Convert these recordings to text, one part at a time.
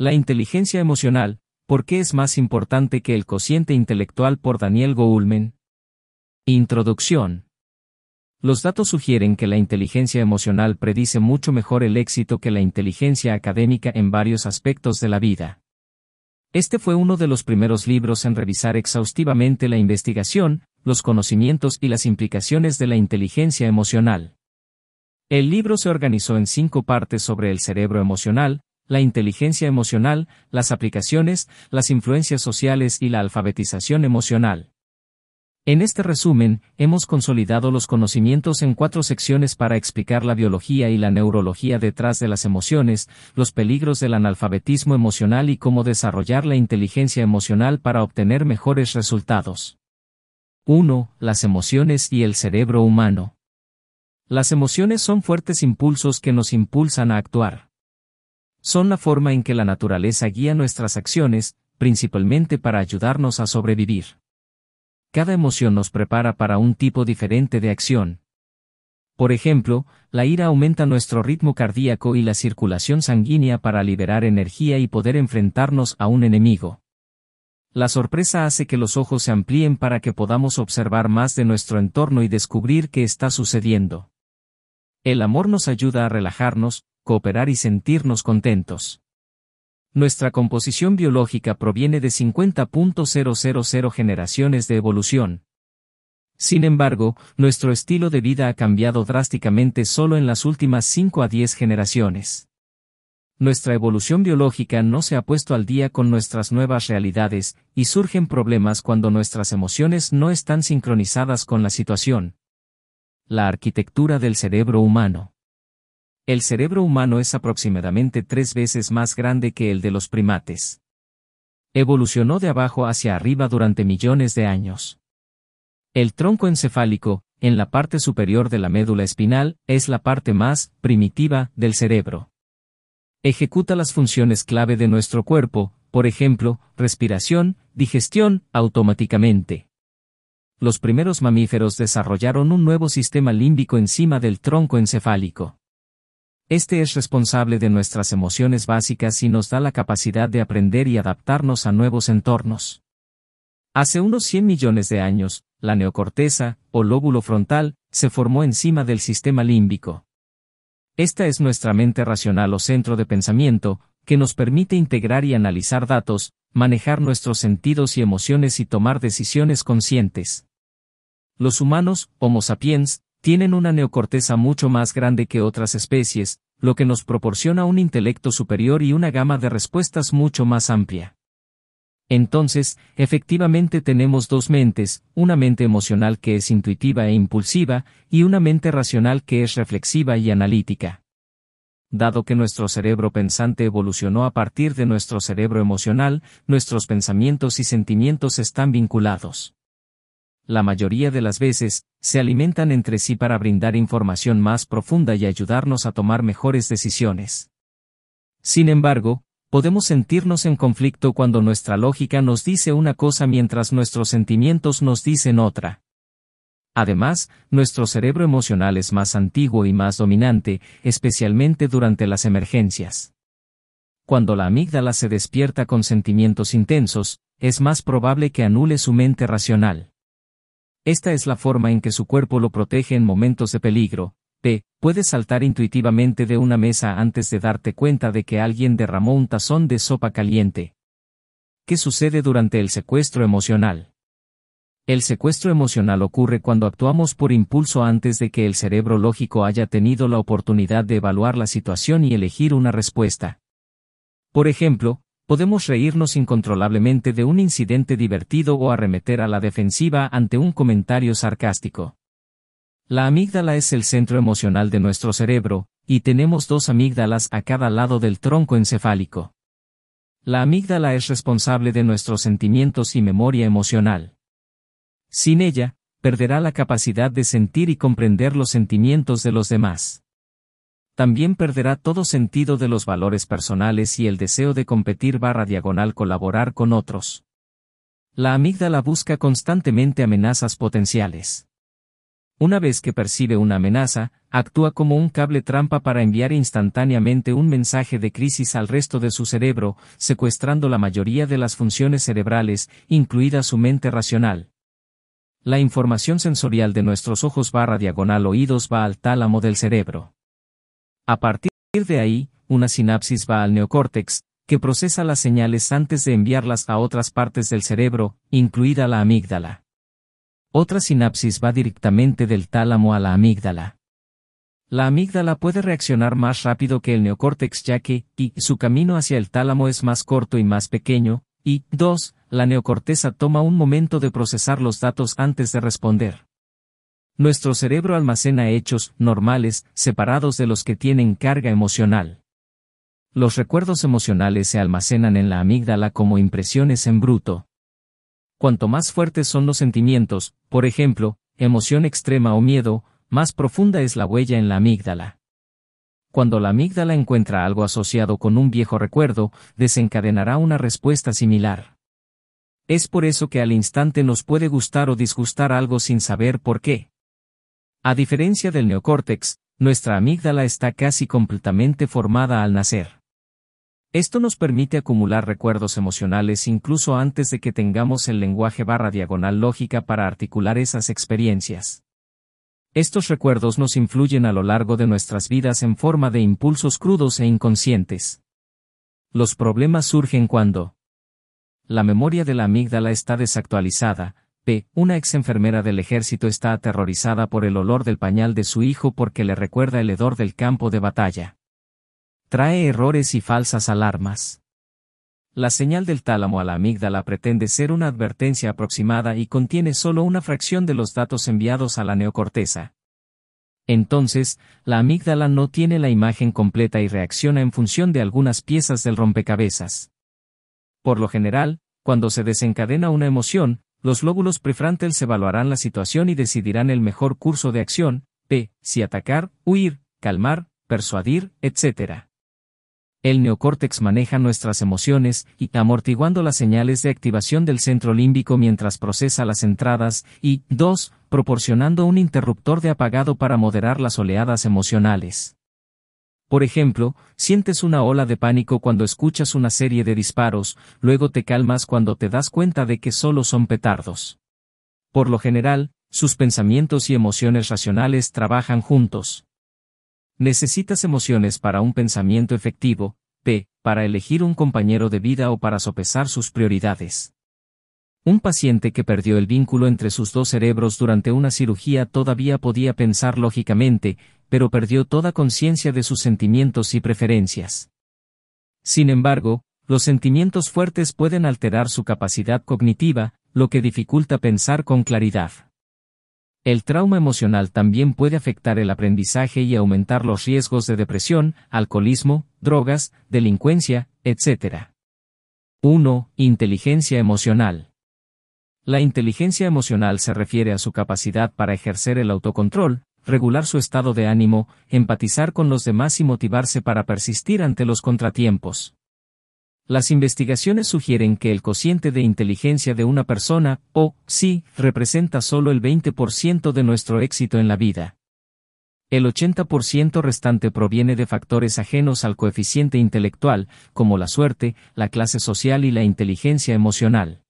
La inteligencia emocional, ¿por qué es más importante que el cociente intelectual por Daniel Goulmen? Introducción. Los datos sugieren que la inteligencia emocional predice mucho mejor el éxito que la inteligencia académica en varios aspectos de la vida. Este fue uno de los primeros libros en revisar exhaustivamente la investigación, los conocimientos y las implicaciones de la inteligencia emocional. El libro se organizó en cinco partes sobre el cerebro emocional, la inteligencia emocional, las aplicaciones, las influencias sociales y la alfabetización emocional. En este resumen, hemos consolidado los conocimientos en cuatro secciones para explicar la biología y la neurología detrás de las emociones, los peligros del analfabetismo emocional y cómo desarrollar la inteligencia emocional para obtener mejores resultados. 1. Las emociones y el cerebro humano. Las emociones son fuertes impulsos que nos impulsan a actuar. Son la forma en que la naturaleza guía nuestras acciones, principalmente para ayudarnos a sobrevivir. Cada emoción nos prepara para un tipo diferente de acción. Por ejemplo, la ira aumenta nuestro ritmo cardíaco y la circulación sanguínea para liberar energía y poder enfrentarnos a un enemigo. La sorpresa hace que los ojos se amplíen para que podamos observar más de nuestro entorno y descubrir qué está sucediendo. El amor nos ayuda a relajarnos, cooperar y sentirnos contentos. Nuestra composición biológica proviene de 50.000 generaciones de evolución. Sin embargo, nuestro estilo de vida ha cambiado drásticamente solo en las últimas 5 a 10 generaciones. Nuestra evolución biológica no se ha puesto al día con nuestras nuevas realidades, y surgen problemas cuando nuestras emociones no están sincronizadas con la situación. La arquitectura del cerebro humano. El cerebro humano es aproximadamente tres veces más grande que el de los primates. Evolucionó de abajo hacia arriba durante millones de años. El tronco encefálico, en la parte superior de la médula espinal, es la parte más primitiva del cerebro. Ejecuta las funciones clave de nuestro cuerpo, por ejemplo, respiración, digestión, automáticamente. Los primeros mamíferos desarrollaron un nuevo sistema límbico encima del tronco encefálico. Este es responsable de nuestras emociones básicas y nos da la capacidad de aprender y adaptarnos a nuevos entornos. Hace unos 100 millones de años, la neocorteza, o lóbulo frontal, se formó encima del sistema límbico. Esta es nuestra mente racional o centro de pensamiento, que nos permite integrar y analizar datos, manejar nuestros sentidos y emociones y tomar decisiones conscientes. Los humanos, Homo sapiens, tienen una neocorteza mucho más grande que otras especies, lo que nos proporciona un intelecto superior y una gama de respuestas mucho más amplia. Entonces, efectivamente tenemos dos mentes, una mente emocional que es intuitiva e impulsiva, y una mente racional que es reflexiva y analítica. Dado que nuestro cerebro pensante evolucionó a partir de nuestro cerebro emocional, nuestros pensamientos y sentimientos están vinculados la mayoría de las veces, se alimentan entre sí para brindar información más profunda y ayudarnos a tomar mejores decisiones. Sin embargo, podemos sentirnos en conflicto cuando nuestra lógica nos dice una cosa mientras nuestros sentimientos nos dicen otra. Además, nuestro cerebro emocional es más antiguo y más dominante, especialmente durante las emergencias. Cuando la amígdala se despierta con sentimientos intensos, es más probable que anule su mente racional. Esta es la forma en que su cuerpo lo protege en momentos de peligro. P. Puedes saltar intuitivamente de una mesa antes de darte cuenta de que alguien derramó un tazón de sopa caliente. ¿Qué sucede durante el secuestro emocional? El secuestro emocional ocurre cuando actuamos por impulso antes de que el cerebro lógico haya tenido la oportunidad de evaluar la situación y elegir una respuesta. Por ejemplo, podemos reírnos incontrolablemente de un incidente divertido o arremeter a la defensiva ante un comentario sarcástico. La amígdala es el centro emocional de nuestro cerebro, y tenemos dos amígdalas a cada lado del tronco encefálico. La amígdala es responsable de nuestros sentimientos y memoria emocional. Sin ella, perderá la capacidad de sentir y comprender los sentimientos de los demás. También perderá todo sentido de los valores personales y el deseo de competir barra diagonal colaborar con otros. La amígdala busca constantemente amenazas potenciales. Una vez que percibe una amenaza, actúa como un cable trampa para enviar instantáneamente un mensaje de crisis al resto de su cerebro, secuestrando la mayoría de las funciones cerebrales, incluida su mente racional. La información sensorial de nuestros ojos barra diagonal oídos va al tálamo del cerebro. A partir de ahí, una sinapsis va al neocórtex, que procesa las señales antes de enviarlas a otras partes del cerebro, incluida la amígdala. Otra sinapsis va directamente del tálamo a la amígdala. La amígdala puede reaccionar más rápido que el neocórtex ya que, y, su camino hacia el tálamo es más corto y más pequeño, y, 2, la neocorteza toma un momento de procesar los datos antes de responder. Nuestro cerebro almacena hechos normales, separados de los que tienen carga emocional. Los recuerdos emocionales se almacenan en la amígdala como impresiones en bruto. Cuanto más fuertes son los sentimientos, por ejemplo, emoción extrema o miedo, más profunda es la huella en la amígdala. Cuando la amígdala encuentra algo asociado con un viejo recuerdo, desencadenará una respuesta similar. Es por eso que al instante nos puede gustar o disgustar algo sin saber por qué. A diferencia del neocórtex, nuestra amígdala está casi completamente formada al nacer. Esto nos permite acumular recuerdos emocionales incluso antes de que tengamos el lenguaje barra diagonal lógica para articular esas experiencias. Estos recuerdos nos influyen a lo largo de nuestras vidas en forma de impulsos crudos e inconscientes. Los problemas surgen cuando la memoria de la amígdala está desactualizada. Una ex enfermera del ejército está aterrorizada por el olor del pañal de su hijo porque le recuerda el hedor del campo de batalla. Trae errores y falsas alarmas. La señal del tálamo a la amígdala pretende ser una advertencia aproximada y contiene solo una fracción de los datos enviados a la neocorteza. Entonces, la amígdala no tiene la imagen completa y reacciona en función de algunas piezas del rompecabezas. Por lo general, cuando se desencadena una emoción, los lóbulos prefrontales evaluarán la situación y decidirán el mejor curso de acción, p. si atacar, huir, calmar, persuadir, etc. El neocórtex maneja nuestras emociones y amortiguando las señales de activación del centro límbico mientras procesa las entradas y, 2, proporcionando un interruptor de apagado para moderar las oleadas emocionales. Por ejemplo, sientes una ola de pánico cuando escuchas una serie de disparos, luego te calmas cuando te das cuenta de que solo son petardos. Por lo general, sus pensamientos y emociones racionales trabajan juntos. Necesitas emociones para un pensamiento efectivo, P, para elegir un compañero de vida o para sopesar sus prioridades. Un paciente que perdió el vínculo entre sus dos cerebros durante una cirugía todavía podía pensar lógicamente, pero perdió toda conciencia de sus sentimientos y preferencias. Sin embargo, los sentimientos fuertes pueden alterar su capacidad cognitiva, lo que dificulta pensar con claridad. El trauma emocional también puede afectar el aprendizaje y aumentar los riesgos de depresión, alcoholismo, drogas, delincuencia, etc. 1. Inteligencia emocional. La inteligencia emocional se refiere a su capacidad para ejercer el autocontrol, regular su estado de ánimo, empatizar con los demás y motivarse para persistir ante los contratiempos. Las investigaciones sugieren que el cociente de inteligencia de una persona, o sí, representa solo el 20% de nuestro éxito en la vida. El 80% restante proviene de factores ajenos al coeficiente intelectual, como la suerte, la clase social y la inteligencia emocional.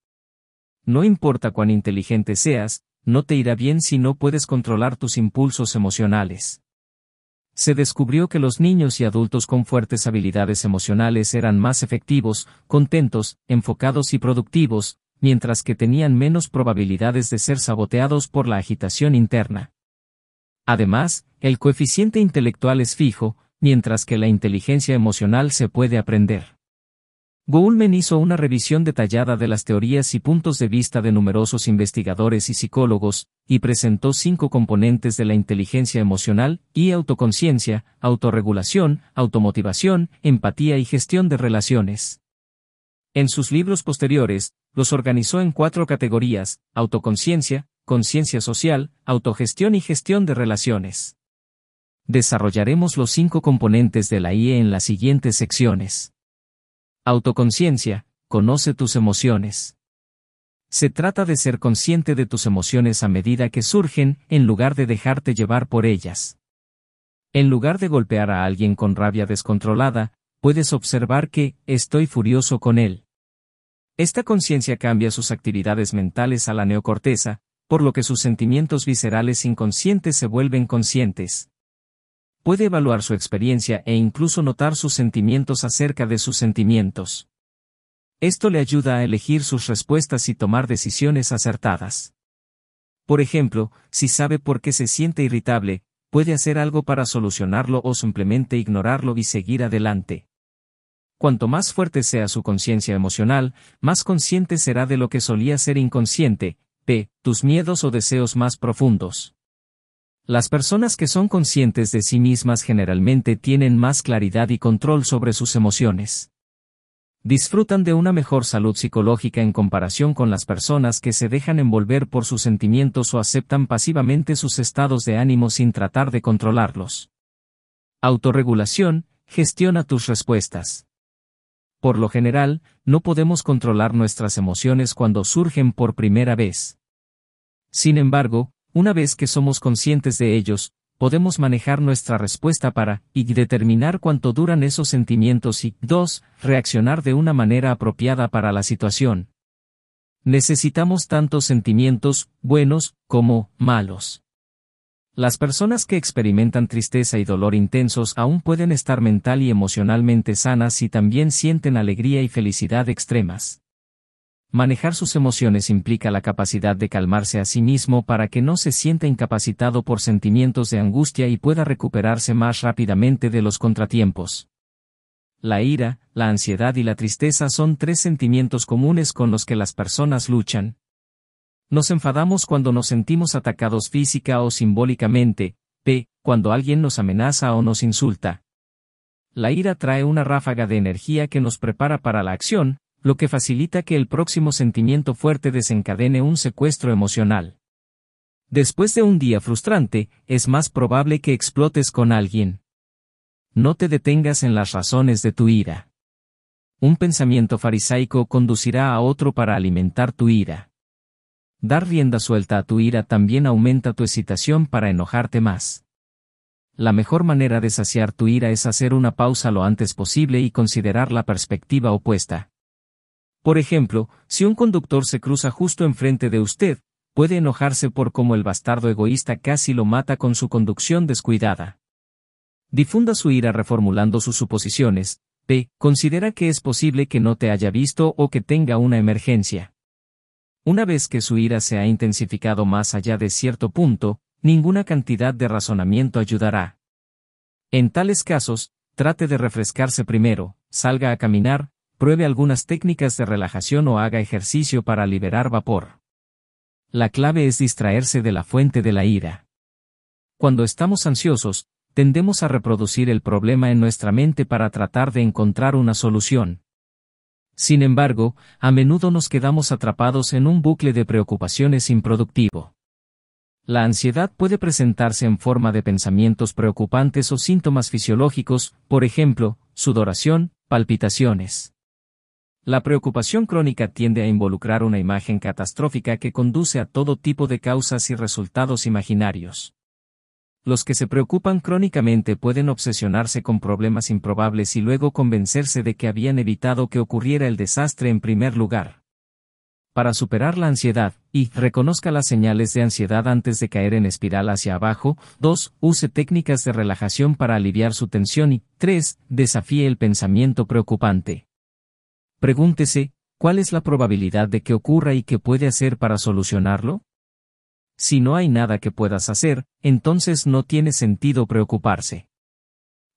No importa cuán inteligente seas, no te irá bien si no puedes controlar tus impulsos emocionales. Se descubrió que los niños y adultos con fuertes habilidades emocionales eran más efectivos, contentos, enfocados y productivos, mientras que tenían menos probabilidades de ser saboteados por la agitación interna. Además, el coeficiente intelectual es fijo, mientras que la inteligencia emocional se puede aprender. Goulman hizo una revisión detallada de las teorías y puntos de vista de numerosos investigadores y psicólogos, y presentó cinco componentes de la inteligencia emocional, y autoconciencia, autorregulación, automotivación, empatía y gestión de relaciones. En sus libros posteriores, los organizó en cuatro categorías, autoconciencia, conciencia social, autogestión y gestión de relaciones. Desarrollaremos los cinco componentes de la IE en las siguientes secciones. Autoconciencia, conoce tus emociones. Se trata de ser consciente de tus emociones a medida que surgen, en lugar de dejarte llevar por ellas. En lugar de golpear a alguien con rabia descontrolada, puedes observar que, estoy furioso con él. Esta conciencia cambia sus actividades mentales a la neocorteza, por lo que sus sentimientos viscerales inconscientes se vuelven conscientes. Puede evaluar su experiencia e incluso notar sus sentimientos acerca de sus sentimientos. Esto le ayuda a elegir sus respuestas y tomar decisiones acertadas. Por ejemplo, si sabe por qué se siente irritable, puede hacer algo para solucionarlo o simplemente ignorarlo y seguir adelante. Cuanto más fuerte sea su conciencia emocional, más consciente será de lo que solía ser inconsciente, p. tus miedos o deseos más profundos. Las personas que son conscientes de sí mismas generalmente tienen más claridad y control sobre sus emociones disfrutan de una mejor salud psicológica en comparación con las personas que se dejan envolver por sus sentimientos o aceptan pasivamente sus estados de ánimo sin tratar de controlarlos. Autorregulación, gestiona tus respuestas. Por lo general, no podemos controlar nuestras emociones cuando surgen por primera vez. Sin embargo, una vez que somos conscientes de ellos, podemos manejar nuestra respuesta para, y determinar cuánto duran esos sentimientos y, 2. Reaccionar de una manera apropiada para la situación. Necesitamos tantos sentimientos, buenos, como, malos. Las personas que experimentan tristeza y dolor intensos aún pueden estar mental y emocionalmente sanas y también sienten alegría y felicidad extremas. Manejar sus emociones implica la capacidad de calmarse a sí mismo para que no se sienta incapacitado por sentimientos de angustia y pueda recuperarse más rápidamente de los contratiempos. La ira, la ansiedad y la tristeza son tres sentimientos comunes con los que las personas luchan. Nos enfadamos cuando nos sentimos atacados física o simbólicamente, p. cuando alguien nos amenaza o nos insulta. La ira trae una ráfaga de energía que nos prepara para la acción, lo que facilita que el próximo sentimiento fuerte desencadene un secuestro emocional. Después de un día frustrante, es más probable que explotes con alguien. No te detengas en las razones de tu ira. Un pensamiento farisaico conducirá a otro para alimentar tu ira. Dar rienda suelta a tu ira también aumenta tu excitación para enojarte más. La mejor manera de saciar tu ira es hacer una pausa lo antes posible y considerar la perspectiva opuesta. Por ejemplo, si un conductor se cruza justo enfrente de usted, puede enojarse por cómo el bastardo egoísta casi lo mata con su conducción descuidada. Difunda su ira reformulando sus suposiciones. P. Considera que es posible que no te haya visto o que tenga una emergencia. Una vez que su ira se ha intensificado más allá de cierto punto, ninguna cantidad de razonamiento ayudará. En tales casos, trate de refrescarse primero, salga a caminar, pruebe algunas técnicas de relajación o haga ejercicio para liberar vapor. La clave es distraerse de la fuente de la ira. Cuando estamos ansiosos, tendemos a reproducir el problema en nuestra mente para tratar de encontrar una solución. Sin embargo, a menudo nos quedamos atrapados en un bucle de preocupaciones improductivo. La ansiedad puede presentarse en forma de pensamientos preocupantes o síntomas fisiológicos, por ejemplo, sudoración, palpitaciones. La preocupación crónica tiende a involucrar una imagen catastrófica que conduce a todo tipo de causas y resultados imaginarios. Los que se preocupan crónicamente pueden obsesionarse con problemas improbables y luego convencerse de que habían evitado que ocurriera el desastre en primer lugar. Para superar la ansiedad, y reconozca las señales de ansiedad antes de caer en espiral hacia abajo, 2. Use técnicas de relajación para aliviar su tensión y 3. Desafíe el pensamiento preocupante. Pregúntese, ¿cuál es la probabilidad de que ocurra y qué puede hacer para solucionarlo? Si no hay nada que puedas hacer, entonces no tiene sentido preocuparse.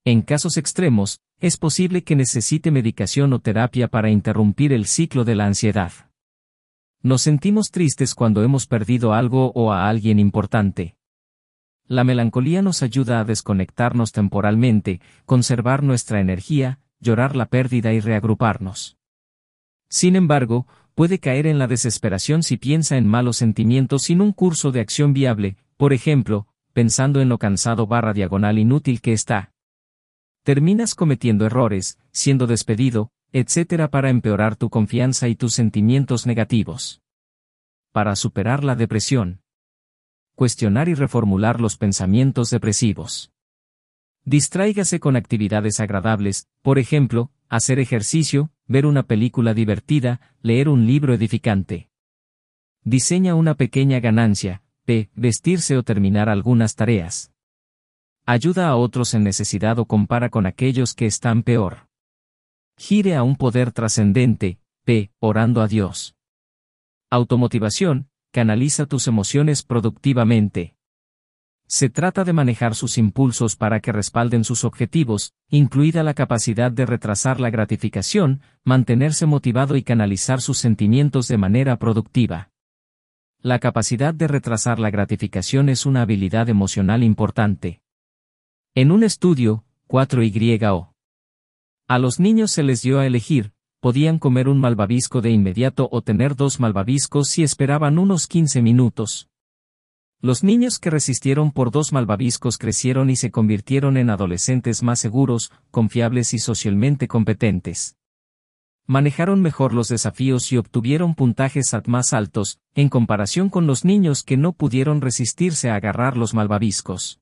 En casos extremos, es posible que necesite medicación o terapia para interrumpir el ciclo de la ansiedad. Nos sentimos tristes cuando hemos perdido algo o a alguien importante. La melancolía nos ayuda a desconectarnos temporalmente, conservar nuestra energía, llorar la pérdida y reagruparnos. Sin embargo, puede caer en la desesperación si piensa en malos sentimientos sin un curso de acción viable, por ejemplo, pensando en lo cansado barra diagonal inútil que está. Terminas cometiendo errores, siendo despedido, etc. para empeorar tu confianza y tus sentimientos negativos. Para superar la depresión. Cuestionar y reformular los pensamientos depresivos. Distráigase con actividades agradables, por ejemplo, hacer ejercicio, ver una película divertida, leer un libro edificante. Diseña una pequeña ganancia, p. Vestirse o terminar algunas tareas. Ayuda a otros en necesidad o compara con aquellos que están peor. Gire a un poder trascendente, p. Orando a Dios. Automotivación, canaliza tus emociones productivamente. Se trata de manejar sus impulsos para que respalden sus objetivos, incluida la capacidad de retrasar la gratificación, mantenerse motivado y canalizar sus sentimientos de manera productiva. La capacidad de retrasar la gratificación es una habilidad emocional importante. En un estudio, 4YO. A los niños se les dio a elegir, podían comer un malvavisco de inmediato o tener dos malvaviscos si esperaban unos 15 minutos. Los niños que resistieron por dos malvaviscos crecieron y se convirtieron en adolescentes más seguros, confiables y socialmente competentes. Manejaron mejor los desafíos y obtuvieron puntajes más altos, en comparación con los niños que no pudieron resistirse a agarrar los malvaviscos.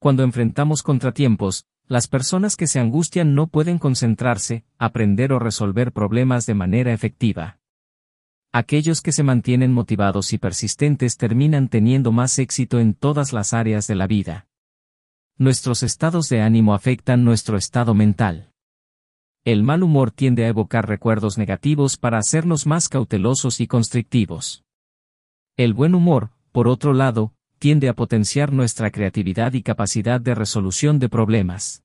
Cuando enfrentamos contratiempos, las personas que se angustian no pueden concentrarse, aprender o resolver problemas de manera efectiva. Aquellos que se mantienen motivados y persistentes terminan teniendo más éxito en todas las áreas de la vida. Nuestros estados de ánimo afectan nuestro estado mental. El mal humor tiende a evocar recuerdos negativos para hacernos más cautelosos y constrictivos. El buen humor, por otro lado, tiende a potenciar nuestra creatividad y capacidad de resolución de problemas.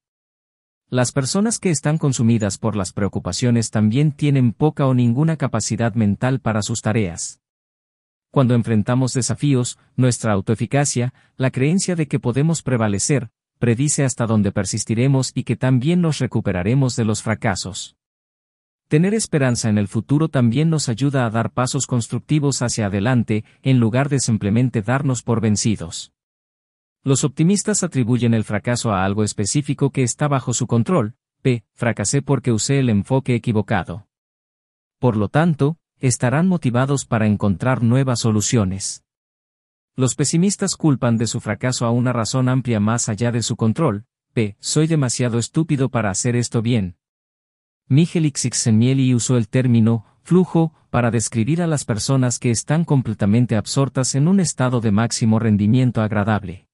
Las personas que están consumidas por las preocupaciones también tienen poca o ninguna capacidad mental para sus tareas. Cuando enfrentamos desafíos, nuestra autoeficacia, la creencia de que podemos prevalecer, predice hasta dónde persistiremos y que también nos recuperaremos de los fracasos. Tener esperanza en el futuro también nos ayuda a dar pasos constructivos hacia adelante, en lugar de simplemente darnos por vencidos. Los optimistas atribuyen el fracaso a algo específico que está bajo su control, p. Fracasé porque usé el enfoque equivocado. Por lo tanto, estarán motivados para encontrar nuevas soluciones. Los pesimistas culpan de su fracaso a una razón amplia más allá de su control, p. Soy demasiado estúpido para hacer esto bien. Michel Csikszentmihalyi usó el término flujo para describir a las personas que están completamente absortas en un estado de máximo rendimiento agradable.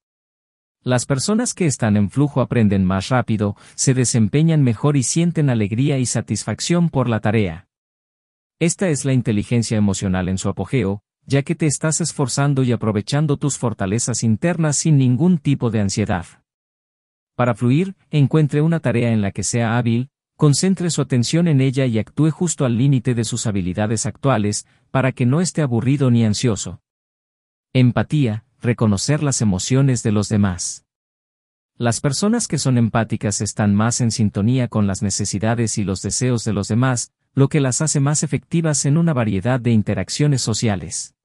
Las personas que están en flujo aprenden más rápido, se desempeñan mejor y sienten alegría y satisfacción por la tarea. Esta es la inteligencia emocional en su apogeo, ya que te estás esforzando y aprovechando tus fortalezas internas sin ningún tipo de ansiedad. Para fluir, encuentre una tarea en la que sea hábil, concentre su atención en ella y actúe justo al límite de sus habilidades actuales, para que no esté aburrido ni ansioso. Empatía, reconocer las emociones de los demás. Las personas que son empáticas están más en sintonía con las necesidades y los deseos de los demás, lo que las hace más efectivas en una variedad de interacciones sociales.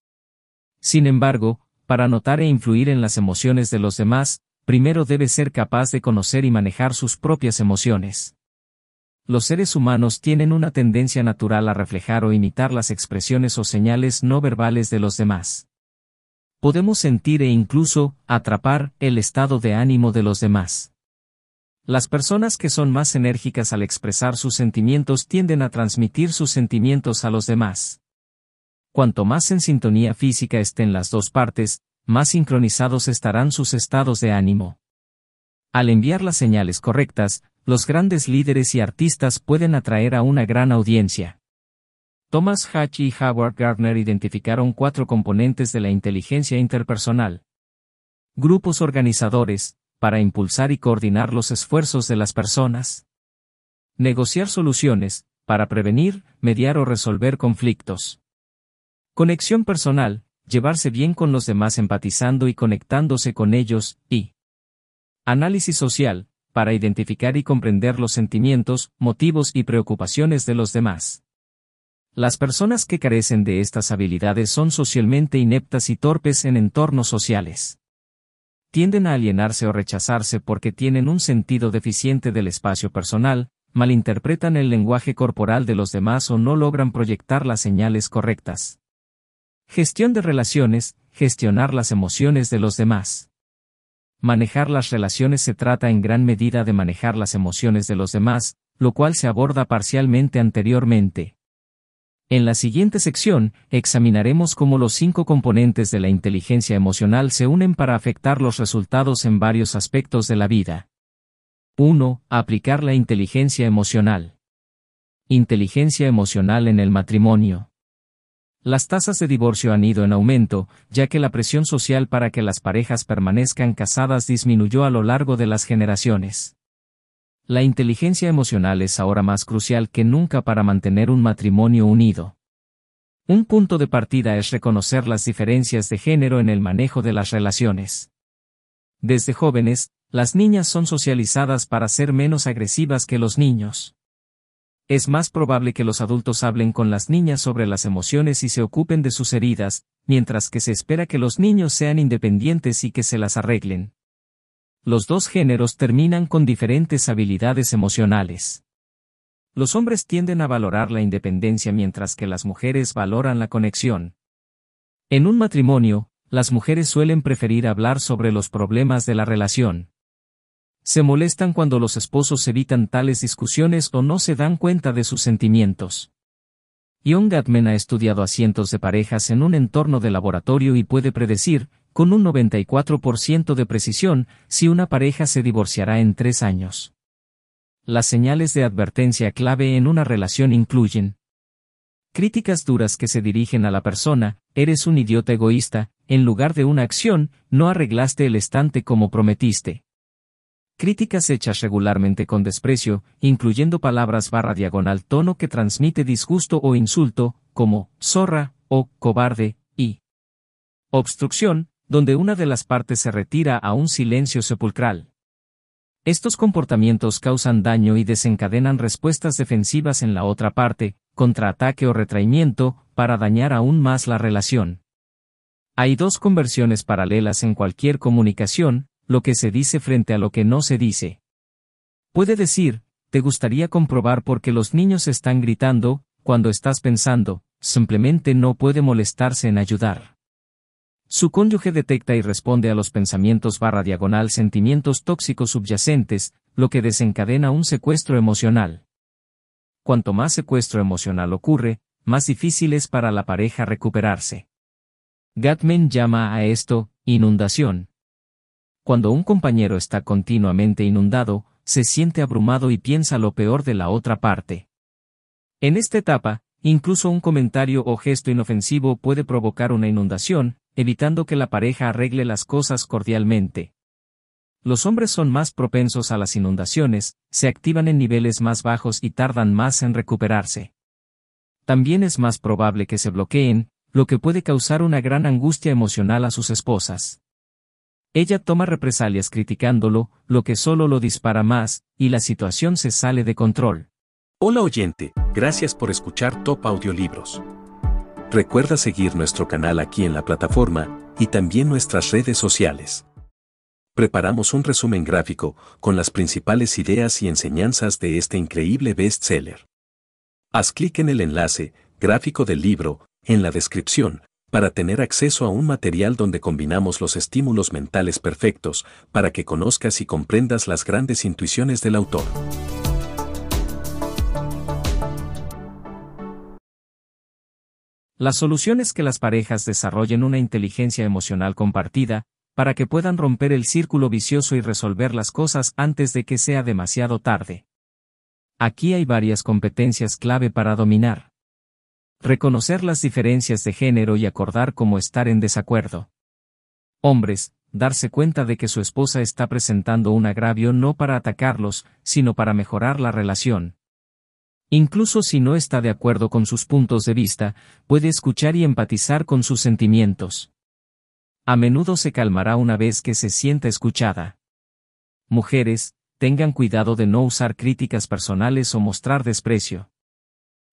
Sin embargo, para notar e influir en las emociones de los demás, primero debe ser capaz de conocer y manejar sus propias emociones. Los seres humanos tienen una tendencia natural a reflejar o imitar las expresiones o señales no verbales de los demás podemos sentir e incluso atrapar el estado de ánimo de los demás. Las personas que son más enérgicas al expresar sus sentimientos tienden a transmitir sus sentimientos a los demás. Cuanto más en sintonía física estén las dos partes, más sincronizados estarán sus estados de ánimo. Al enviar las señales correctas, los grandes líderes y artistas pueden atraer a una gran audiencia. Thomas Hatch y Howard Gardner identificaron cuatro componentes de la inteligencia interpersonal. Grupos organizadores, para impulsar y coordinar los esfuerzos de las personas. Negociar soluciones, para prevenir, mediar o resolver conflictos. Conexión personal, llevarse bien con los demás empatizando y conectándose con ellos, y análisis social, para identificar y comprender los sentimientos, motivos y preocupaciones de los demás. Las personas que carecen de estas habilidades son socialmente ineptas y torpes en entornos sociales. Tienden a alienarse o rechazarse porque tienen un sentido deficiente del espacio personal, malinterpretan el lenguaje corporal de los demás o no logran proyectar las señales correctas. Gestión de relaciones, gestionar las emociones de los demás. Manejar las relaciones se trata en gran medida de manejar las emociones de los demás, lo cual se aborda parcialmente anteriormente. En la siguiente sección, examinaremos cómo los cinco componentes de la inteligencia emocional se unen para afectar los resultados en varios aspectos de la vida. 1. Aplicar la inteligencia emocional. Inteligencia emocional en el matrimonio. Las tasas de divorcio han ido en aumento, ya que la presión social para que las parejas permanezcan casadas disminuyó a lo largo de las generaciones. La inteligencia emocional es ahora más crucial que nunca para mantener un matrimonio unido. Un punto de partida es reconocer las diferencias de género en el manejo de las relaciones. Desde jóvenes, las niñas son socializadas para ser menos agresivas que los niños. Es más probable que los adultos hablen con las niñas sobre las emociones y se ocupen de sus heridas, mientras que se espera que los niños sean independientes y que se las arreglen los dos géneros terminan con diferentes habilidades emocionales. Los hombres tienden a valorar la independencia mientras que las mujeres valoran la conexión. En un matrimonio, las mujeres suelen preferir hablar sobre los problemas de la relación. Se molestan cuando los esposos evitan tales discusiones o no se dan cuenta de sus sentimientos. Young Gatman ha estudiado a cientos de parejas en un entorno de laboratorio y puede predecir, con un 94% de precisión, si una pareja se divorciará en tres años. Las señales de advertencia clave en una relación incluyen críticas duras que se dirigen a la persona, eres un idiota egoísta, en lugar de una acción, no arreglaste el estante como prometiste. Críticas hechas regularmente con desprecio, incluyendo palabras barra diagonal tono que transmite disgusto o insulto, como zorra o cobarde, y obstrucción, donde una de las partes se retira a un silencio sepulcral. Estos comportamientos causan daño y desencadenan respuestas defensivas en la otra parte, contraataque o retraimiento, para dañar aún más la relación. Hay dos conversiones paralelas en cualquier comunicación, lo que se dice frente a lo que no se dice. Puede decir, te gustaría comprobar por qué los niños están gritando, cuando estás pensando, simplemente no puede molestarse en ayudar. Su cónyuge detecta y responde a los pensamientos barra diagonal sentimientos tóxicos subyacentes, lo que desencadena un secuestro emocional. Cuanto más secuestro emocional ocurre, más difícil es para la pareja recuperarse. Gatman llama a esto, inundación. Cuando un compañero está continuamente inundado, se siente abrumado y piensa lo peor de la otra parte. En esta etapa, incluso un comentario o gesto inofensivo puede provocar una inundación, evitando que la pareja arregle las cosas cordialmente. Los hombres son más propensos a las inundaciones, se activan en niveles más bajos y tardan más en recuperarse. También es más probable que se bloqueen, lo que puede causar una gran angustia emocional a sus esposas. Ella toma represalias criticándolo, lo que solo lo dispara más, y la situación se sale de control. Hola oyente, gracias por escuchar Top Audiolibros. Recuerda seguir nuestro canal aquí en la plataforma y también nuestras redes sociales. Preparamos un resumen gráfico con las principales ideas y enseñanzas de este increíble bestseller. Haz clic en el enlace, gráfico del libro, en la descripción, para tener acceso a un material donde combinamos los estímulos mentales perfectos para que conozcas y comprendas las grandes intuiciones del autor. La solución es que las parejas desarrollen una inteligencia emocional compartida, para que puedan romper el círculo vicioso y resolver las cosas antes de que sea demasiado tarde. Aquí hay varias competencias clave para dominar. Reconocer las diferencias de género y acordar cómo estar en desacuerdo. Hombres, darse cuenta de que su esposa está presentando un agravio no para atacarlos, sino para mejorar la relación. Incluso si no está de acuerdo con sus puntos de vista, puede escuchar y empatizar con sus sentimientos. A menudo se calmará una vez que se sienta escuchada. Mujeres, tengan cuidado de no usar críticas personales o mostrar desprecio.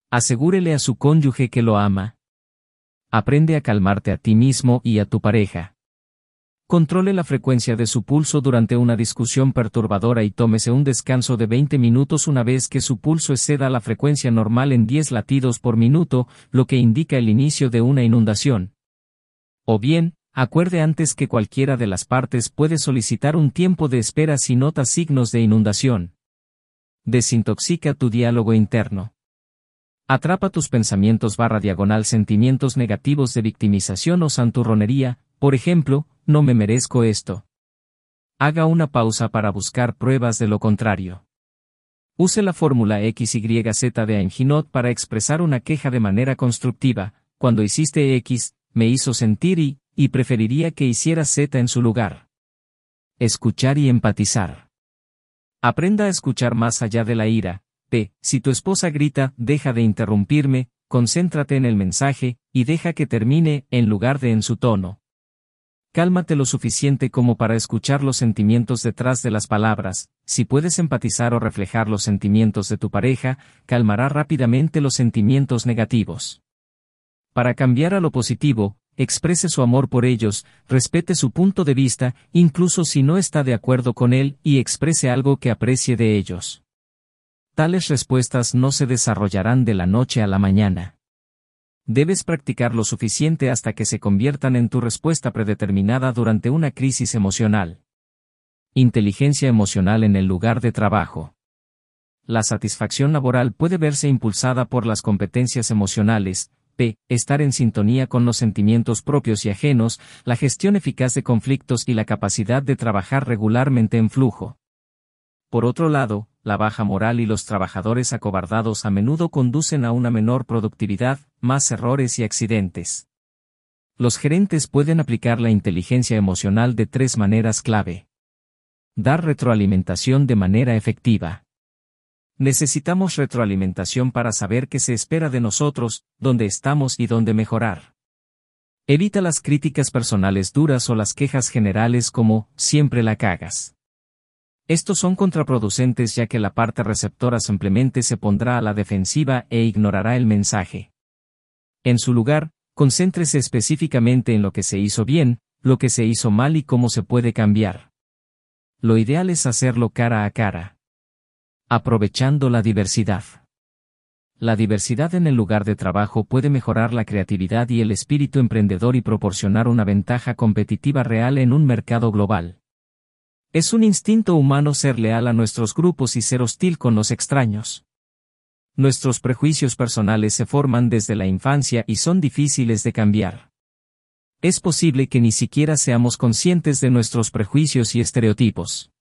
Asegúrele a su cónyuge que lo ama. Aprende a calmarte a ti mismo y a tu pareja. Controle la frecuencia de su pulso durante una discusión perturbadora y tómese un descanso de 20 minutos una vez que su pulso exceda la frecuencia normal en 10 latidos por minuto, lo que indica el inicio de una inundación. O bien, acuerde antes que cualquiera de las partes puede solicitar un tiempo de espera si nota signos de inundación. Desintoxica tu diálogo interno. Atrapa tus pensamientos barra diagonal sentimientos negativos de victimización o santurronería, por ejemplo, no me merezco esto. Haga una pausa para buscar pruebas de lo contrario. Use la fórmula XYZ de Einginot para expresar una queja de manera constructiva, cuando hiciste X, me hizo sentir Y, y preferiría que hiciera Z en su lugar. Escuchar y empatizar. Aprenda a escuchar más allá de la ira. P. Si tu esposa grita, deja de interrumpirme, concéntrate en el mensaje, y deja que termine, en lugar de en su tono. Cálmate lo suficiente como para escuchar los sentimientos detrás de las palabras, si puedes empatizar o reflejar los sentimientos de tu pareja, calmará rápidamente los sentimientos negativos. Para cambiar a lo positivo, exprese su amor por ellos, respete su punto de vista, incluso si no está de acuerdo con él, y exprese algo que aprecie de ellos. Tales respuestas no se desarrollarán de la noche a la mañana. Debes practicar lo suficiente hasta que se conviertan en tu respuesta predeterminada durante una crisis emocional. Inteligencia emocional en el lugar de trabajo. La satisfacción laboral puede verse impulsada por las competencias emocionales, P. Estar en sintonía con los sentimientos propios y ajenos, la gestión eficaz de conflictos y la capacidad de trabajar regularmente en flujo. Por otro lado, la baja moral y los trabajadores acobardados a menudo conducen a una menor productividad, más errores y accidentes. Los gerentes pueden aplicar la inteligencia emocional de tres maneras clave. Dar retroalimentación de manera efectiva. Necesitamos retroalimentación para saber qué se espera de nosotros, dónde estamos y dónde mejorar. Evita las críticas personales duras o las quejas generales como, siempre la cagas. Estos son contraproducentes ya que la parte receptora simplemente se pondrá a la defensiva e ignorará el mensaje. En su lugar, concéntrese específicamente en lo que se hizo bien, lo que se hizo mal y cómo se puede cambiar. Lo ideal es hacerlo cara a cara. Aprovechando la diversidad. La diversidad en el lugar de trabajo puede mejorar la creatividad y el espíritu emprendedor y proporcionar una ventaja competitiva real en un mercado global. Es un instinto humano ser leal a nuestros grupos y ser hostil con los extraños. Nuestros prejuicios personales se forman desde la infancia y son difíciles de cambiar. Es posible que ni siquiera seamos conscientes de nuestros prejuicios y estereotipos.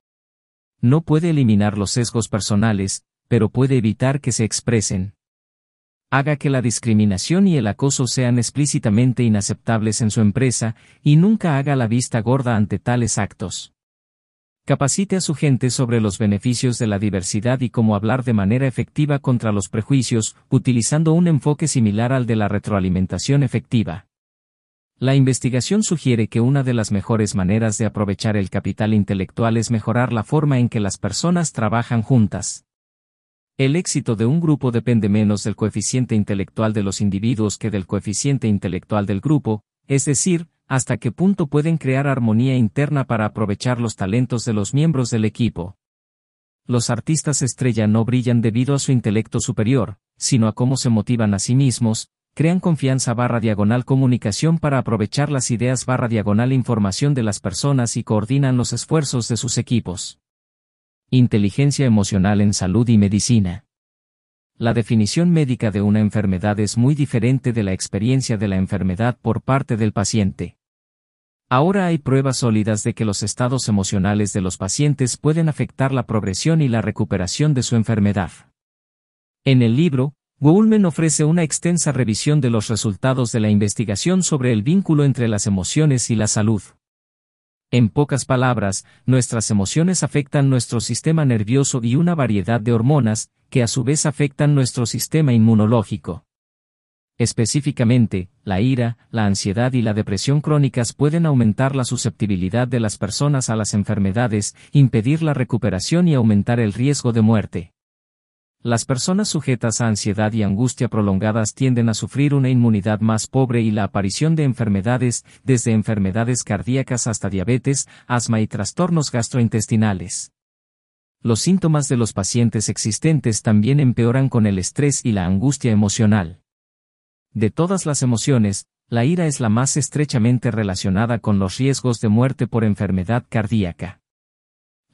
No puede eliminar los sesgos personales, pero puede evitar que se expresen. Haga que la discriminación y el acoso sean explícitamente inaceptables en su empresa, y nunca haga la vista gorda ante tales actos. Capacite a su gente sobre los beneficios de la diversidad y cómo hablar de manera efectiva contra los prejuicios, utilizando un enfoque similar al de la retroalimentación efectiva. La investigación sugiere que una de las mejores maneras de aprovechar el capital intelectual es mejorar la forma en que las personas trabajan juntas. El éxito de un grupo depende menos del coeficiente intelectual de los individuos que del coeficiente intelectual del grupo, es decir, hasta qué punto pueden crear armonía interna para aprovechar los talentos de los miembros del equipo. Los artistas estrella no brillan debido a su intelecto superior, sino a cómo se motivan a sí mismos, crean confianza barra diagonal comunicación para aprovechar las ideas barra diagonal información de las personas y coordinan los esfuerzos de sus equipos. Inteligencia emocional en salud y medicina. La definición médica de una enfermedad es muy diferente de la experiencia de la enfermedad por parte del paciente. Ahora hay pruebas sólidas de que los estados emocionales de los pacientes pueden afectar la progresión y la recuperación de su enfermedad. En el libro, Goulman ofrece una extensa revisión de los resultados de la investigación sobre el vínculo entre las emociones y la salud. En pocas palabras, nuestras emociones afectan nuestro sistema nervioso y una variedad de hormonas, que a su vez afectan nuestro sistema inmunológico. Específicamente, la ira, la ansiedad y la depresión crónicas pueden aumentar la susceptibilidad de las personas a las enfermedades, impedir la recuperación y aumentar el riesgo de muerte. Las personas sujetas a ansiedad y angustia prolongadas tienden a sufrir una inmunidad más pobre y la aparición de enfermedades, desde enfermedades cardíacas hasta diabetes, asma y trastornos gastrointestinales. Los síntomas de los pacientes existentes también empeoran con el estrés y la angustia emocional. De todas las emociones, la ira es la más estrechamente relacionada con los riesgos de muerte por enfermedad cardíaca.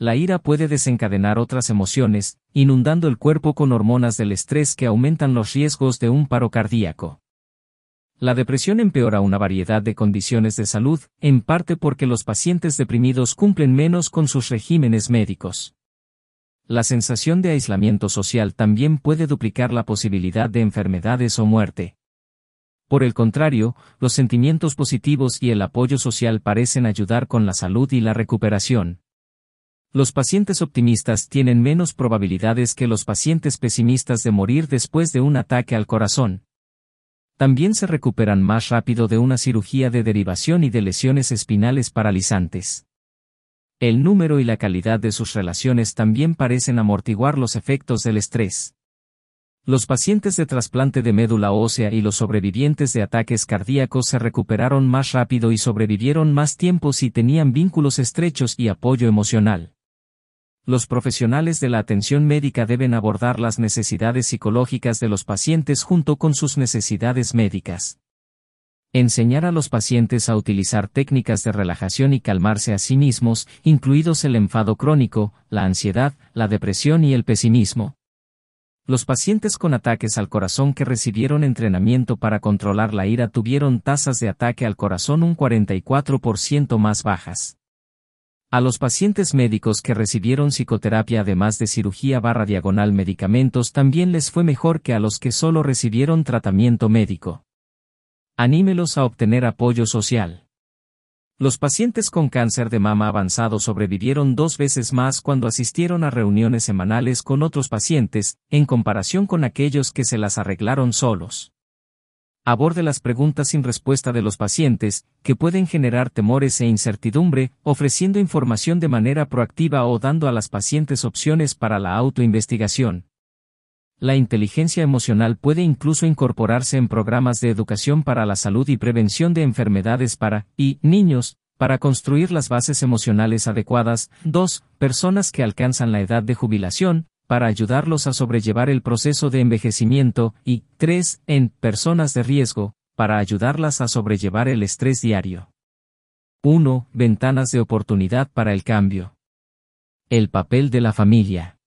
La ira puede desencadenar otras emociones, inundando el cuerpo con hormonas del estrés que aumentan los riesgos de un paro cardíaco. La depresión empeora una variedad de condiciones de salud, en parte porque los pacientes deprimidos cumplen menos con sus regímenes médicos. La sensación de aislamiento social también puede duplicar la posibilidad de enfermedades o muerte. Por el contrario, los sentimientos positivos y el apoyo social parecen ayudar con la salud y la recuperación. Los pacientes optimistas tienen menos probabilidades que los pacientes pesimistas de morir después de un ataque al corazón. También se recuperan más rápido de una cirugía de derivación y de lesiones espinales paralizantes. El número y la calidad de sus relaciones también parecen amortiguar los efectos del estrés. Los pacientes de trasplante de médula ósea y los sobrevivientes de ataques cardíacos se recuperaron más rápido y sobrevivieron más tiempo si tenían vínculos estrechos y apoyo emocional los profesionales de la atención médica deben abordar las necesidades psicológicas de los pacientes junto con sus necesidades médicas. Enseñar a los pacientes a utilizar técnicas de relajación y calmarse a sí mismos, incluidos el enfado crónico, la ansiedad, la depresión y el pesimismo. Los pacientes con ataques al corazón que recibieron entrenamiento para controlar la ira tuvieron tasas de ataque al corazón un 44% más bajas. A los pacientes médicos que recibieron psicoterapia además de cirugía barra diagonal medicamentos también les fue mejor que a los que solo recibieron tratamiento médico. Anímelos a obtener apoyo social. Los pacientes con cáncer de mama avanzado sobrevivieron dos veces más cuando asistieron a reuniones semanales con otros pacientes, en comparación con aquellos que se las arreglaron solos aborde las preguntas sin respuesta de los pacientes, que pueden generar temores e incertidumbre, ofreciendo información de manera proactiva o dando a las pacientes opciones para la autoinvestigación. La inteligencia emocional puede incluso incorporarse en programas de educación para la salud y prevención de enfermedades para y niños, para construir las bases emocionales adecuadas. 2. Personas que alcanzan la edad de jubilación, para ayudarlos a sobrellevar el proceso de envejecimiento, y 3. En personas de riesgo, para ayudarlas a sobrellevar el estrés diario. 1. Ventanas de oportunidad para el cambio. El papel de la familia.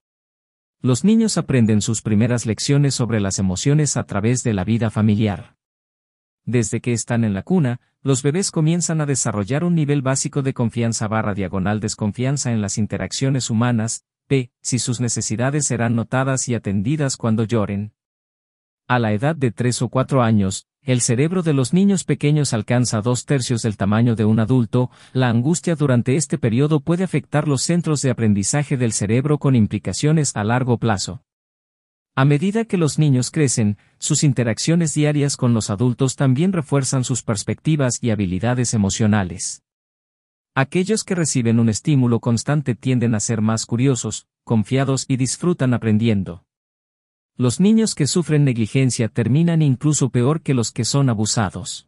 Los niños aprenden sus primeras lecciones sobre las emociones a través de la vida familiar. Desde que están en la cuna, los bebés comienzan a desarrollar un nivel básico de confianza barra diagonal desconfianza en las interacciones humanas, si sus necesidades serán notadas y atendidas cuando lloren. A la edad de 3 o 4 años, el cerebro de los niños pequeños alcanza dos tercios del tamaño de un adulto, la angustia durante este periodo puede afectar los centros de aprendizaje del cerebro con implicaciones a largo plazo. A medida que los niños crecen, sus interacciones diarias con los adultos también refuerzan sus perspectivas y habilidades emocionales. Aquellos que reciben un estímulo constante tienden a ser más curiosos, confiados y disfrutan aprendiendo. Los niños que sufren negligencia terminan incluso peor que los que son abusados.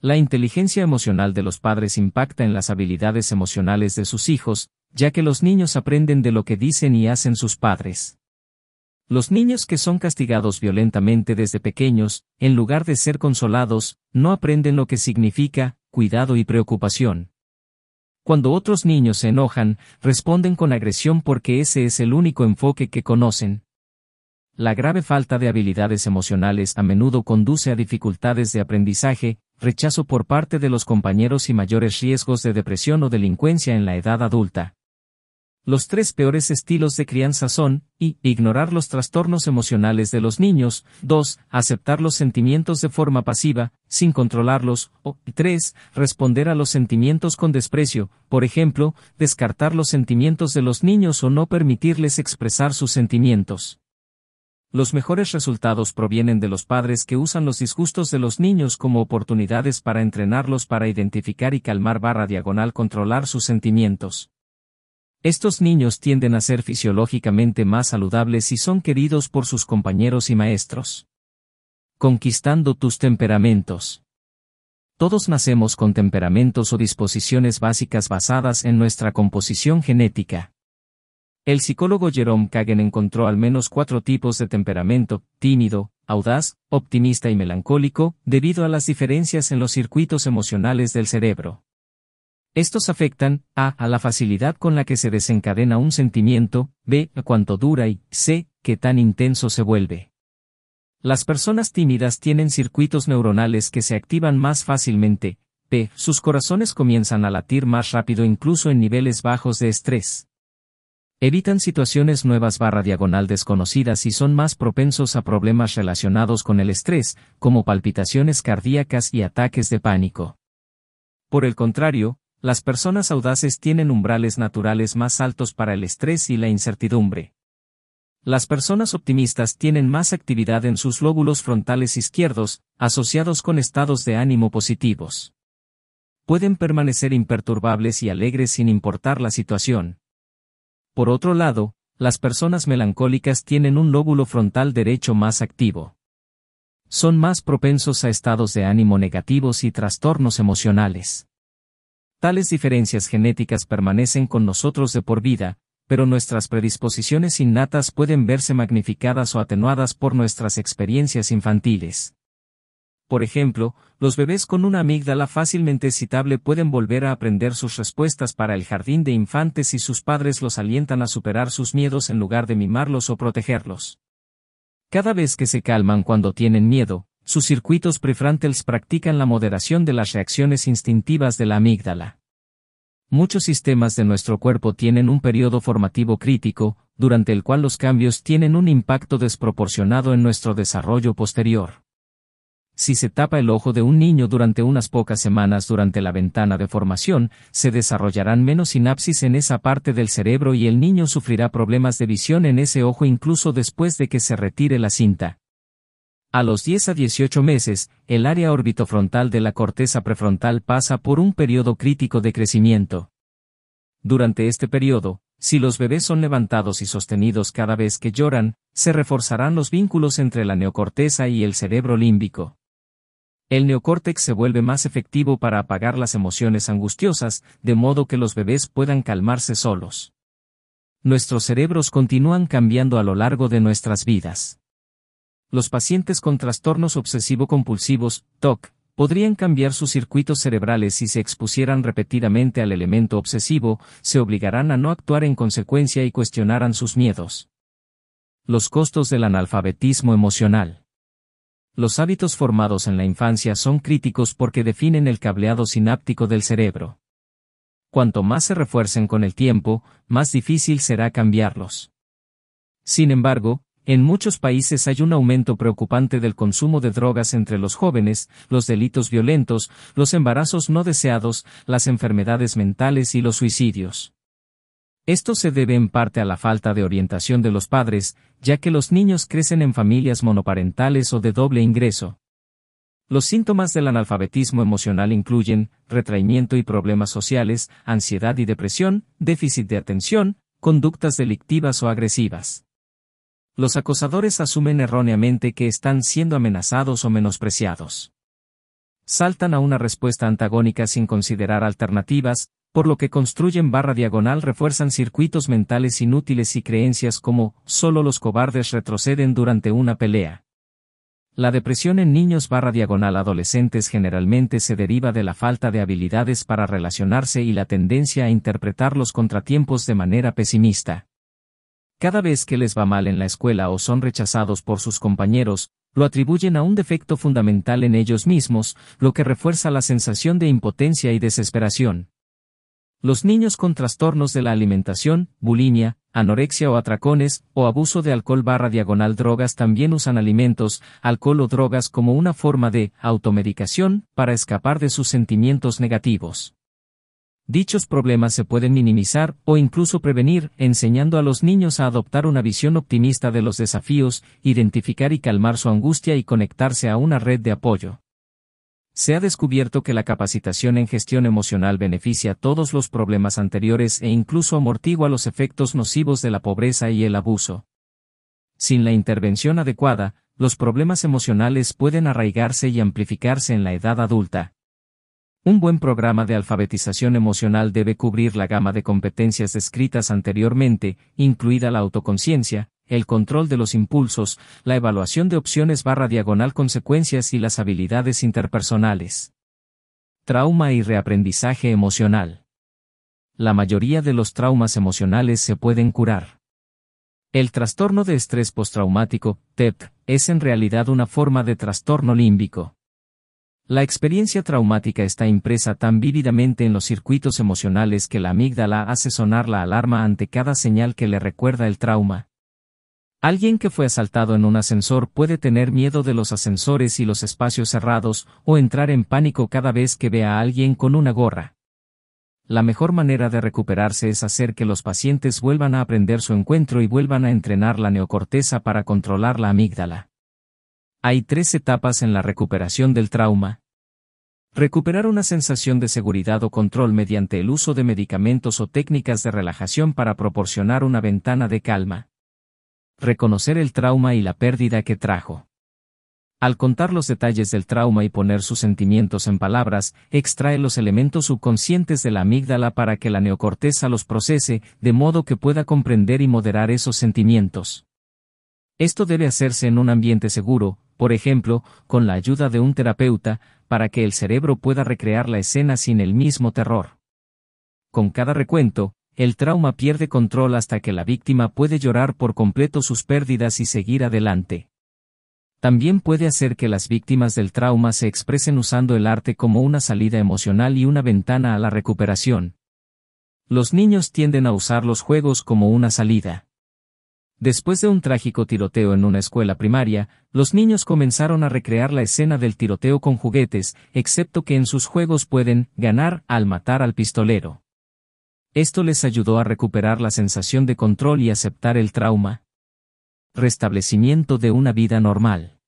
La inteligencia emocional de los padres impacta en las habilidades emocionales de sus hijos, ya que los niños aprenden de lo que dicen y hacen sus padres. Los niños que son castigados violentamente desde pequeños, en lugar de ser consolados, no aprenden lo que significa cuidado y preocupación. Cuando otros niños se enojan, responden con agresión porque ese es el único enfoque que conocen. La grave falta de habilidades emocionales a menudo conduce a dificultades de aprendizaje, rechazo por parte de los compañeros y mayores riesgos de depresión o delincuencia en la edad adulta. Los tres peores estilos de crianza son, y, ignorar los trastornos emocionales de los niños, 2. Aceptar los sentimientos de forma pasiva, sin controlarlos, o 3. Responder a los sentimientos con desprecio, por ejemplo, descartar los sentimientos de los niños o no permitirles expresar sus sentimientos. Los mejores resultados provienen de los padres que usan los disgustos de los niños como oportunidades para entrenarlos para identificar y calmar barra diagonal controlar sus sentimientos. Estos niños tienden a ser fisiológicamente más saludables y son queridos por sus compañeros y maestros. Conquistando tus temperamentos. Todos nacemos con temperamentos o disposiciones básicas basadas en nuestra composición genética. El psicólogo Jerome Kagan encontró al menos cuatro tipos de temperamento, tímido, audaz, optimista y melancólico, debido a las diferencias en los circuitos emocionales del cerebro. Estos afectan a. a la facilidad con la que se desencadena un sentimiento, b. a cuánto dura y c. qué tan intenso se vuelve. Las personas tímidas tienen circuitos neuronales que se activan más fácilmente, p. sus corazones comienzan a latir más rápido incluso en niveles bajos de estrés. Evitan situaciones nuevas barra diagonal desconocidas y son más propensos a problemas relacionados con el estrés, como palpitaciones cardíacas y ataques de pánico. Por el contrario, las personas audaces tienen umbrales naturales más altos para el estrés y la incertidumbre. Las personas optimistas tienen más actividad en sus lóbulos frontales izquierdos, asociados con estados de ánimo positivos. Pueden permanecer imperturbables y alegres sin importar la situación. Por otro lado, las personas melancólicas tienen un lóbulo frontal derecho más activo. Son más propensos a estados de ánimo negativos y trastornos emocionales. Tales diferencias genéticas permanecen con nosotros de por vida, pero nuestras predisposiciones innatas pueden verse magnificadas o atenuadas por nuestras experiencias infantiles. Por ejemplo, los bebés con una amígdala fácilmente excitable pueden volver a aprender sus respuestas para el jardín de infantes y sus padres los alientan a superar sus miedos en lugar de mimarlos o protegerlos. Cada vez que se calman cuando tienen miedo, sus circuitos prefrontales practican la moderación de las reacciones instintivas de la amígdala. Muchos sistemas de nuestro cuerpo tienen un periodo formativo crítico, durante el cual los cambios tienen un impacto desproporcionado en nuestro desarrollo posterior. Si se tapa el ojo de un niño durante unas pocas semanas durante la ventana de formación, se desarrollarán menos sinapsis en esa parte del cerebro y el niño sufrirá problemas de visión en ese ojo incluso después de que se retire la cinta. A los 10 a 18 meses, el área orbitofrontal de la corteza prefrontal pasa por un periodo crítico de crecimiento. Durante este periodo, si los bebés son levantados y sostenidos cada vez que lloran, se reforzarán los vínculos entre la neocorteza y el cerebro límbico. El neocórtex se vuelve más efectivo para apagar las emociones angustiosas, de modo que los bebés puedan calmarse solos. Nuestros cerebros continúan cambiando a lo largo de nuestras vidas. Los pacientes con trastornos obsesivo-compulsivos, TOC, podrían cambiar sus circuitos cerebrales si se expusieran repetidamente al elemento obsesivo, se obligarán a no actuar en consecuencia y cuestionaran sus miedos. Los costos del analfabetismo emocional. Los hábitos formados en la infancia son críticos porque definen el cableado sináptico del cerebro. Cuanto más se refuercen con el tiempo, más difícil será cambiarlos. Sin embargo, en muchos países hay un aumento preocupante del consumo de drogas entre los jóvenes, los delitos violentos, los embarazos no deseados, las enfermedades mentales y los suicidios. Esto se debe en parte a la falta de orientación de los padres, ya que los niños crecen en familias monoparentales o de doble ingreso. Los síntomas del analfabetismo emocional incluyen retraimiento y problemas sociales, ansiedad y depresión, déficit de atención, conductas delictivas o agresivas. Los acosadores asumen erróneamente que están siendo amenazados o menospreciados. Saltan a una respuesta antagónica sin considerar alternativas, por lo que construyen barra diagonal refuerzan circuitos mentales inútiles y creencias como, solo los cobardes retroceden durante una pelea. La depresión en niños barra diagonal adolescentes generalmente se deriva de la falta de habilidades para relacionarse y la tendencia a interpretar los contratiempos de manera pesimista. Cada vez que les va mal en la escuela o son rechazados por sus compañeros, lo atribuyen a un defecto fundamental en ellos mismos, lo que refuerza la sensación de impotencia y desesperación. Los niños con trastornos de la alimentación, bulimia, anorexia o atracones, o abuso de alcohol barra diagonal drogas también usan alimentos, alcohol o drogas como una forma de automedicación para escapar de sus sentimientos negativos. Dichos problemas se pueden minimizar o incluso prevenir, enseñando a los niños a adoptar una visión optimista de los desafíos, identificar y calmar su angustia y conectarse a una red de apoyo. Se ha descubierto que la capacitación en gestión emocional beneficia todos los problemas anteriores e incluso amortigua los efectos nocivos de la pobreza y el abuso. Sin la intervención adecuada, los problemas emocionales pueden arraigarse y amplificarse en la edad adulta. Un buen programa de alfabetización emocional debe cubrir la gama de competencias descritas anteriormente, incluida la autoconciencia, el control de los impulsos, la evaluación de opciones barra diagonal consecuencias y las habilidades interpersonales. Trauma y reaprendizaje emocional. La mayoría de los traumas emocionales se pueden curar. El trastorno de estrés postraumático, TEP, es en realidad una forma de trastorno límbico. La experiencia traumática está impresa tan vívidamente en los circuitos emocionales que la amígdala hace sonar la alarma ante cada señal que le recuerda el trauma. Alguien que fue asaltado en un ascensor puede tener miedo de los ascensores y los espacios cerrados, o entrar en pánico cada vez que ve a alguien con una gorra. La mejor manera de recuperarse es hacer que los pacientes vuelvan a aprender su encuentro y vuelvan a entrenar la neocorteza para controlar la amígdala. Hay tres etapas en la recuperación del trauma. Recuperar una sensación de seguridad o control mediante el uso de medicamentos o técnicas de relajación para proporcionar una ventana de calma reconocer el trauma y la pérdida que trajo. Al contar los detalles del trauma y poner sus sentimientos en palabras, extrae los elementos subconscientes de la amígdala para que la neocorteza los procese, de modo que pueda comprender y moderar esos sentimientos. Esto debe hacerse en un ambiente seguro, por ejemplo, con la ayuda de un terapeuta, para que el cerebro pueda recrear la escena sin el mismo terror. Con cada recuento, el trauma pierde control hasta que la víctima puede llorar por completo sus pérdidas y seguir adelante. También puede hacer que las víctimas del trauma se expresen usando el arte como una salida emocional y una ventana a la recuperación. Los niños tienden a usar los juegos como una salida. Después de un trágico tiroteo en una escuela primaria, los niños comenzaron a recrear la escena del tiroteo con juguetes, excepto que en sus juegos pueden ganar al matar al pistolero. Esto les ayudó a recuperar la sensación de control y aceptar el trauma. Restablecimiento de una vida normal.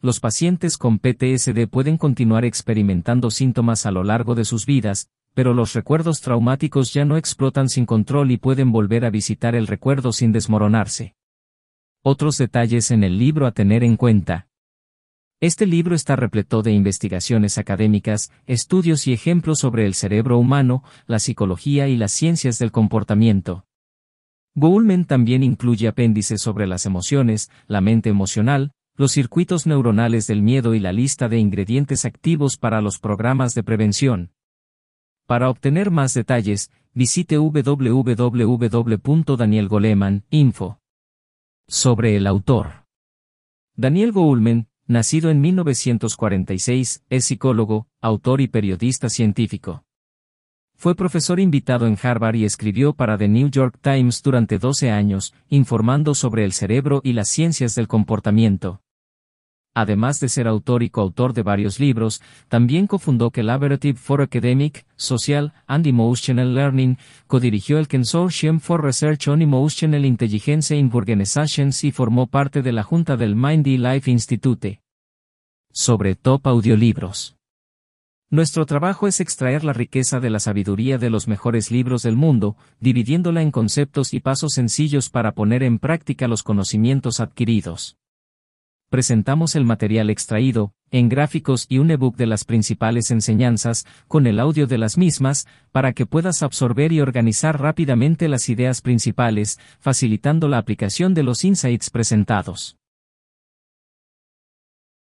Los pacientes con PTSD pueden continuar experimentando síntomas a lo largo de sus vidas, pero los recuerdos traumáticos ya no explotan sin control y pueden volver a visitar el recuerdo sin desmoronarse. Otros detalles en el libro a tener en cuenta. Este libro está repleto de investigaciones académicas, estudios y ejemplos sobre el cerebro humano, la psicología y las ciencias del comportamiento. Goulman también incluye apéndices sobre las emociones, la mente emocional, los circuitos neuronales del miedo y la lista de ingredientes activos para los programas de prevención. Para obtener más detalles, visite www.danielgoleman.info. Sobre el autor. Daniel Goulman, Nacido en 1946, es psicólogo, autor y periodista científico. Fue profesor invitado en Harvard y escribió para The New York Times durante 12 años, informando sobre el cerebro y las ciencias del comportamiento. Además de ser autor y coautor de varios libros, también cofundó Collaborative for Academic, Social and Emotional Learning, codirigió el Consortium for Research on Emotional Intelligence in Organizations y formó parte de la junta del Mindy Life Institute. Sobre Top Audiolibros. Nuestro trabajo es extraer la riqueza de la sabiduría de los mejores libros del mundo, dividiéndola en conceptos y pasos sencillos para poner en práctica los conocimientos adquiridos presentamos el material extraído, en gráficos y un ebook de las principales enseñanzas, con el audio de las mismas, para que puedas absorber y organizar rápidamente las ideas principales, facilitando la aplicación de los insights presentados.